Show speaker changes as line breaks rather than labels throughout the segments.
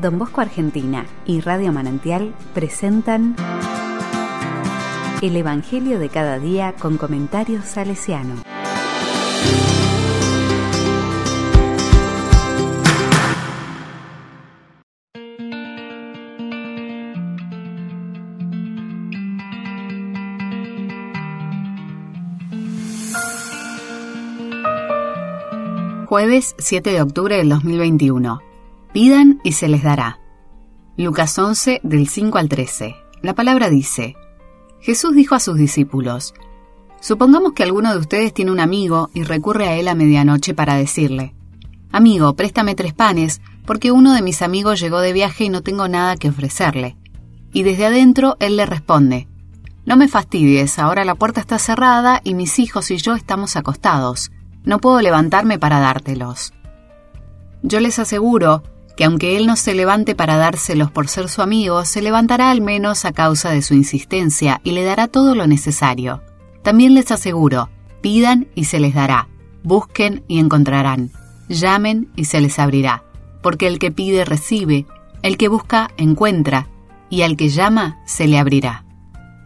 Don Bosco Argentina y Radio Manantial presentan El Evangelio de cada día con comentarios salesiano.
Jueves 7 de octubre del 2021. Pidan y se les dará. Lucas 11 del 5 al 13. La palabra dice, Jesús dijo a sus discípulos, Supongamos que alguno de ustedes tiene un amigo y recurre a él a medianoche para decirle, Amigo, préstame tres panes, porque uno de mis amigos llegó de viaje y no tengo nada que ofrecerle. Y desde adentro él le responde, No me fastidies, ahora la puerta está cerrada y mis hijos y yo estamos acostados no puedo levantarme para dártelos. Yo les aseguro que aunque él no se levante para dárselos por ser su amigo, se levantará al menos a causa de su insistencia y le dará todo lo necesario. También les aseguro, pidan y se les dará, busquen y encontrarán, llamen y se les abrirá, porque el que pide recibe, el que busca encuentra, y al que llama se le abrirá.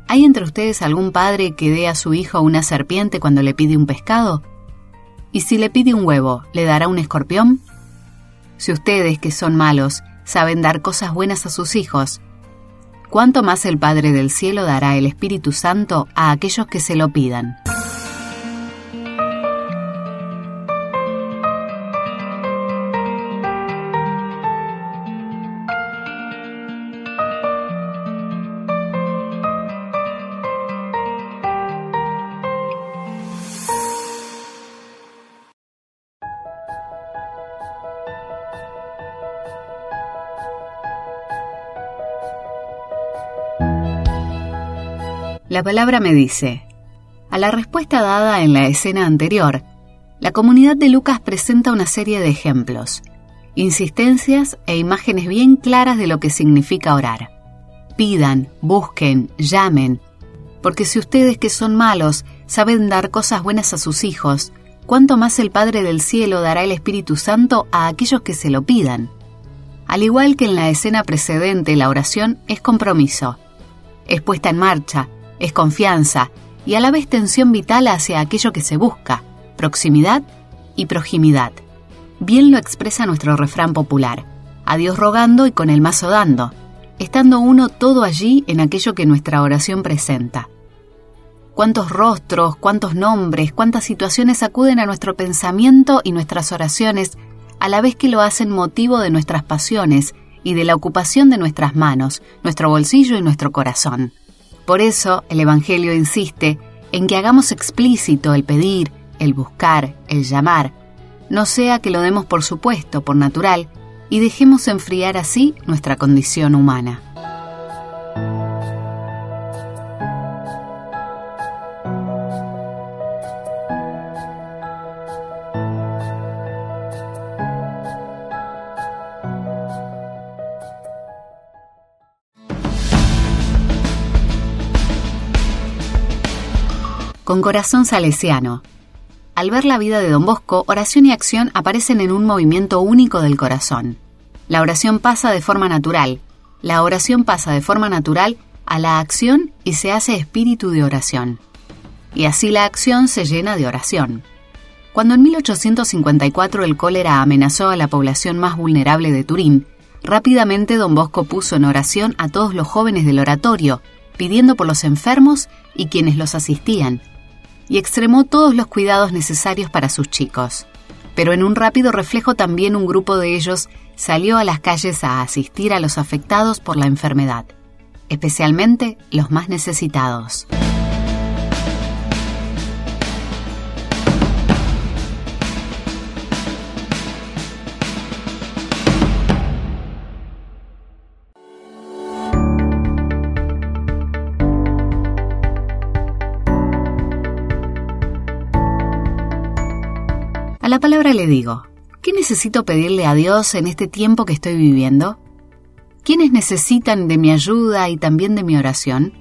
¿Hay entre ustedes algún padre que dé a su hijo una serpiente cuando le pide un pescado? ¿Y si le pide un huevo, le dará un escorpión? Si ustedes, que son malos, saben dar cosas buenas a sus hijos, ¿cuánto más el Padre del Cielo dará el Espíritu Santo a aquellos que se lo pidan? La palabra me dice, a la respuesta dada en la escena anterior, la comunidad de Lucas presenta una serie de ejemplos, insistencias e imágenes bien claras de lo que significa orar. Pidan, busquen, llamen, porque si ustedes que son malos saben dar cosas buenas a sus hijos, ¿cuánto más el Padre del Cielo dará el Espíritu Santo a aquellos que se lo pidan? Al igual que en la escena precedente, la oración es compromiso, es puesta en marcha, es confianza y a la vez tensión vital hacia aquello que se busca, proximidad y proximidad. Bien lo expresa nuestro refrán popular, a Dios rogando y con el mazo dando, estando uno todo allí en aquello que nuestra oración presenta. Cuántos rostros, cuántos nombres, cuántas situaciones acuden a nuestro pensamiento y nuestras oraciones, a la vez que lo hacen motivo de nuestras pasiones y de la ocupación de nuestras manos, nuestro bolsillo y nuestro corazón. Por eso el Evangelio insiste en que hagamos explícito el pedir, el buscar, el llamar, no sea que lo demos por supuesto, por natural, y dejemos enfriar así nuestra condición humana. Con corazón salesiano. Al ver la vida de don Bosco, oración y acción aparecen en un movimiento único del corazón. La oración pasa de forma natural, la oración pasa de forma natural a la acción y se hace espíritu de oración. Y así la acción se llena de oración. Cuando en 1854 el cólera amenazó a la población más vulnerable de Turín, rápidamente don Bosco puso en oración a todos los jóvenes del oratorio, pidiendo por los enfermos y quienes los asistían, y extremó todos los cuidados necesarios para sus chicos. Pero en un rápido reflejo también un grupo de ellos salió a las calles a asistir a los afectados por la enfermedad, especialmente los más necesitados. La palabra le digo, ¿qué necesito pedirle a Dios en este tiempo que estoy viviendo? ¿Quiénes necesitan de mi ayuda y también de mi oración?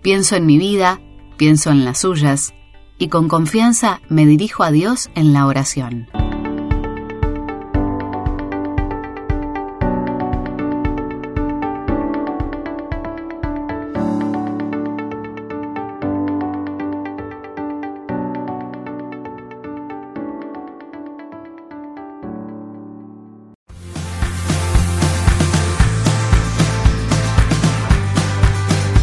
Pienso en mi vida, pienso en las suyas, y con confianza me dirijo a Dios en la oración.